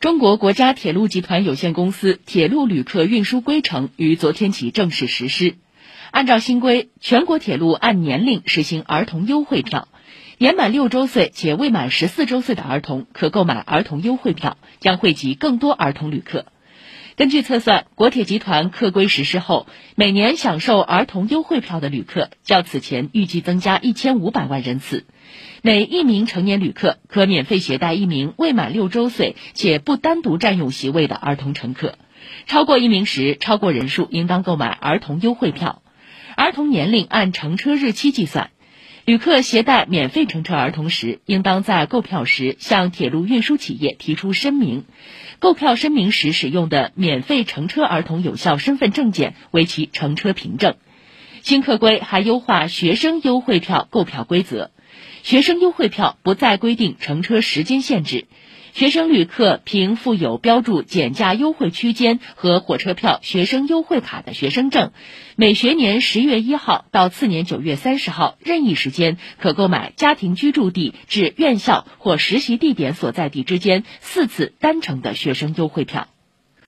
中国国家铁路集团有限公司铁路旅客运输规程于昨天起正式实施。按照新规，全国铁路按年龄实行儿童优惠票，年满六周岁且未满十四周岁的儿童可购买儿童优惠票，将惠及更多儿童旅客。根据测算，国铁集团客规实施后，每年享受儿童优惠票的旅客较此前预计增加一千五百万人次。每一名成年旅客可免费携带一名未满六周岁且不单独占用席位的儿童乘客。超过一名时，超过人数应当购买儿童优惠票。儿童年龄按乘车日期计算。旅客携带免费乘车儿童时，应当在购票时向铁路运输企业提出申明。购票申明时使用的免费乘车儿童有效身份证件为其乘车凭证。新客规还优化学生优惠票购票规则，学生优惠票不再规定乘车时间限制。学生旅客凭附有标注减价优惠区间和火车票学生优惠卡的学生证，每学年十月一号到次年九月三十号任意时间，可购买家庭居住地至院校或实习地点所在地之间四次单程的学生优惠票。